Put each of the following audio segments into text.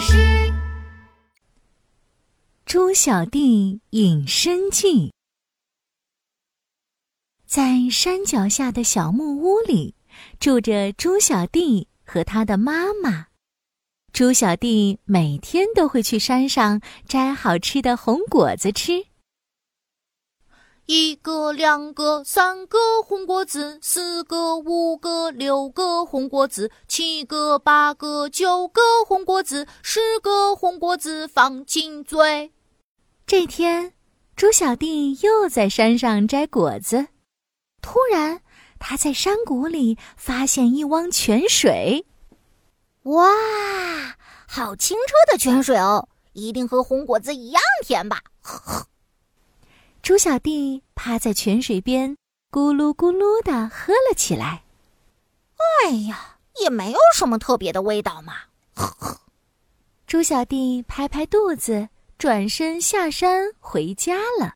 诗。《猪小弟隐身记》在山脚下的小木屋里，住着猪小弟和他的妈妈。猪小弟每天都会去山上摘好吃的红果子吃。一个，两个，三个红果子，四个，五个，六个红果子，七个，八个，九个红果子，十个红果子放进嘴。这天，猪小弟又在山上摘果子，突然，他在山谷里发现一汪泉水。哇，好清澈的泉水哦，一定和红果子一样甜吧？猪小弟趴在泉水边，咕噜咕噜地喝了起来。哎呀，也没有什么特别的味道嘛。猪小弟拍拍肚子，转身下山回家了。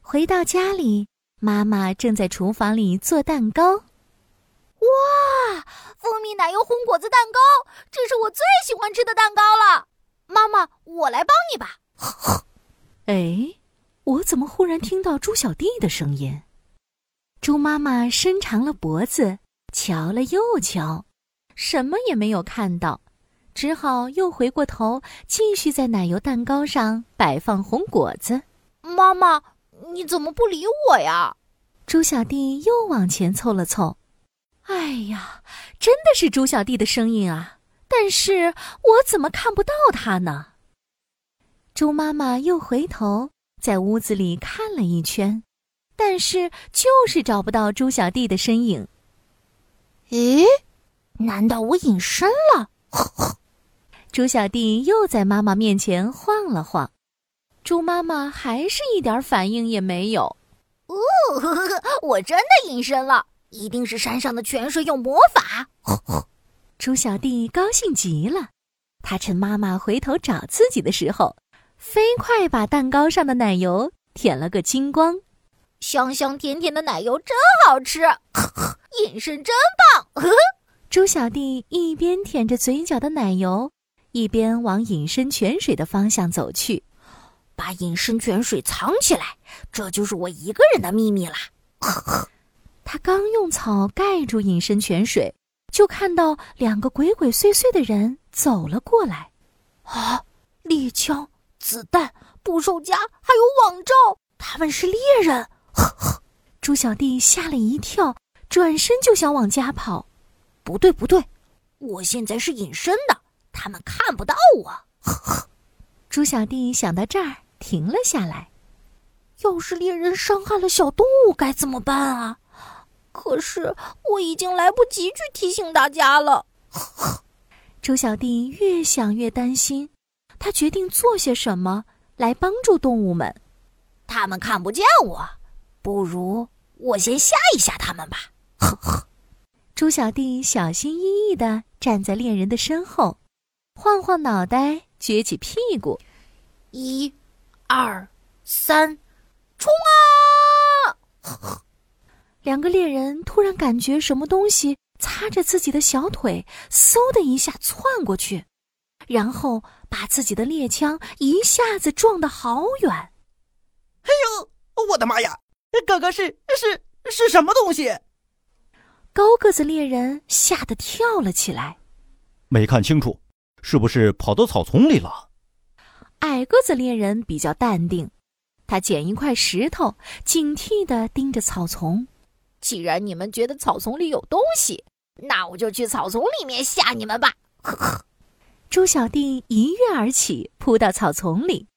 回到家里，妈妈正在厨房里做蛋糕。哇，蜂蜜奶油红果子蛋糕，这是我最喜欢吃的蛋糕了。妈妈，我来帮你吧。哎。我怎么忽然听到猪小弟的声音？猪妈妈伸长了脖子，瞧了又瞧，什么也没有看到，只好又回过头，继续在奶油蛋糕上摆放红果子。妈妈，你怎么不理我呀？猪小弟又往前凑了凑。哎呀，真的是猪小弟的声音啊！但是我怎么看不到他呢？猪妈妈又回头。在屋子里看了一圈，但是就是找不到猪小弟的身影。咦，难道我隐身了？猪小弟又在妈妈面前晃了晃，猪妈妈还是一点反应也没有。哦，我真的隐身了，一定是山上的泉水有魔法。猪小弟高兴极了，他趁妈妈回头找自己的时候。飞快把蛋糕上的奶油舔了个精光，香香甜甜的奶油真好吃，隐身真棒！猪小弟一边舔着嘴角的奶油，一边往隐身泉水的方向走去，把隐身泉水藏起来，这就是我一个人的秘密啦。他刚用草盖住隐身泉水，就看到两个鬼鬼祟祟的人走了过来，啊，猎枪！子弹、捕兽夹还有网罩，他们是猎人！呵呵，猪小弟吓了一跳，转身就想往家跑。不对，不对，我现在是隐身的，他们看不到我。呵呵，猪小弟想到这儿，停了下来。要是猎人伤害了小动物该怎么办啊？可是我已经来不及去提醒大家了。呵呵，猪小弟越想越担心。他决定做些什么来帮助动物们。他们看不见我，不如我先吓一吓他们吧。呵呵。猪小弟小心翼翼地站在猎人的身后，晃晃脑袋，撅起屁股，一、二、三，冲啊！呵呵。两个猎人突然感觉什么东西擦着自己的小腿，嗖的一下窜过去。然后把自己的猎枪一下子撞得好远。哎呦，我的妈呀！刚刚是是是什么东西？高个子猎人吓得跳了起来。没看清楚，是不是跑到草丛里了？矮个子猎人比较淡定，他捡一块石头，警惕地盯着草丛。既然你们觉得草丛里有东西，那我就去草丛里面吓你们吧。呵呵。猪小弟一跃而起，扑到草丛里，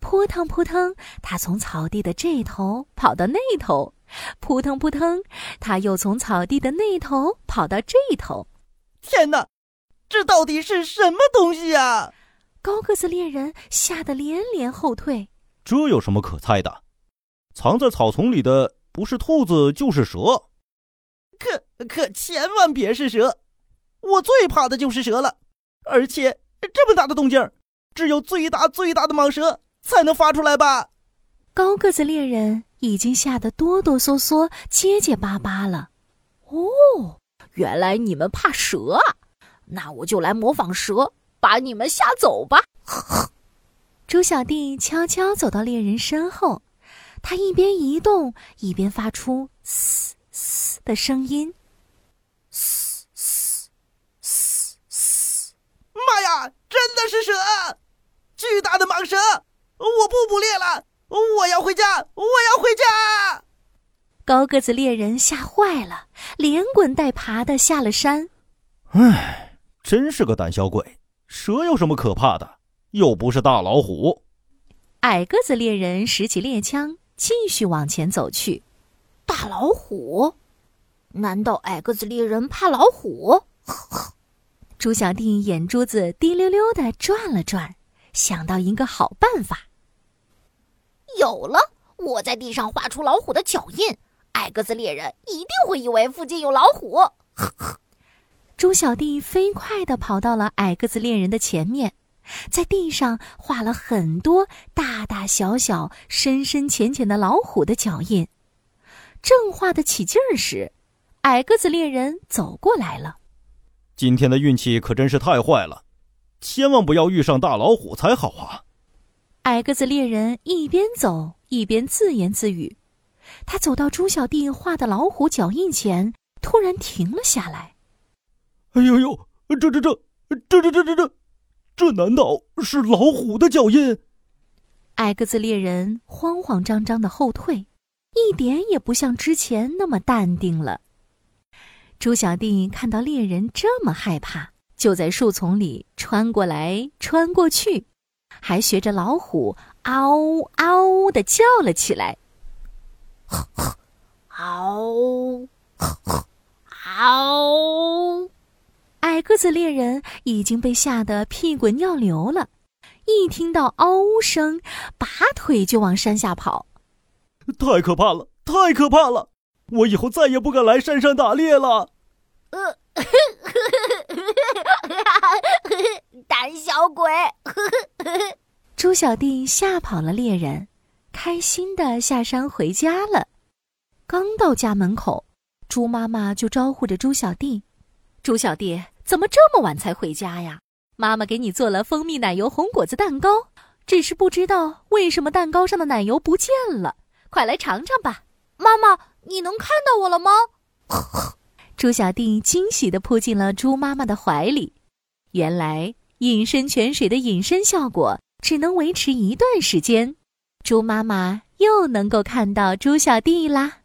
扑腾扑腾，他从草地的这头跑到那头，扑腾扑腾，他又从草地的那头跑到这头。天哪，这到底是什么东西啊？高个子猎人吓得连连后退。这有什么可猜的？藏在草丛里的不是兔子就是蛇。可可千万别是蛇，我最怕的就是蛇了。而且这么大的动静，只有最大最大的蟒蛇才能发出来吧？高个子猎人已经吓得哆哆嗦嗦、结结巴巴了。哦，原来你们怕蛇啊！那我就来模仿蛇，把你们吓走吧。猪小弟悄悄走到猎人身后，他一边移动，一边发出“嘶嘶”的声音。嘶嘶嘶嘶！妈呀，真的是蛇！巨大的蟒蛇！我不捕猎了，我要回家，我要回家！高个子猎人吓坏了，连滚带爬的下了山。唉，真是个胆小鬼！蛇有什么可怕的？又不是大老虎。矮个子猎人拾起猎枪，继续往前走去。大老虎？难道矮个子猎人怕老虎？猪小弟眼珠子滴溜溜的转了转，想到一个好办法。有了！我在地上画出老虎的脚印，矮个子猎人一定会以为附近有老虎。呵呵猪小弟飞快地跑到了矮个子猎人的前面，在地上画了很多大大小小、深深浅浅的老虎的脚印。正画得起劲儿时，矮个子猎人走过来了。今天的运气可真是太坏了，千万不要遇上大老虎才好啊！矮个子猎人一边走一边自言自语。他走到猪小弟画的老虎脚印前，突然停了下来。哎呦呦，这这这这这这这这，这难道是老虎的脚印？矮个子猎人慌慌张张的后退，一点也不像之前那么淡定了。猪小弟看到猎人这么害怕，就在树丛里穿过来穿过去，还学着老虎“嗷嗷”的叫了起来。嗷嗷！矮个子猎人已经被吓得屁滚尿流了，一听到嗷呜声，拔腿就往山下跑。太可怕了！太可怕了！我以后再也不敢来山上打猎了。呃，胆小鬼！猪小弟吓跑了猎人，开心的下山回家了。刚到家门口，猪妈妈就招呼着猪小弟：“猪小弟，怎么这么晚才回家呀？妈妈给你做了蜂蜜奶油红果子蛋糕，只是不知道为什么蛋糕上的奶油不见了，快来尝尝吧。”妈妈，你能看到我了吗？猪小弟惊喜地扑进了猪妈妈的怀里。原来隐身泉水的隐身效果只能维持一段时间，猪妈妈又能够看到猪小弟啦。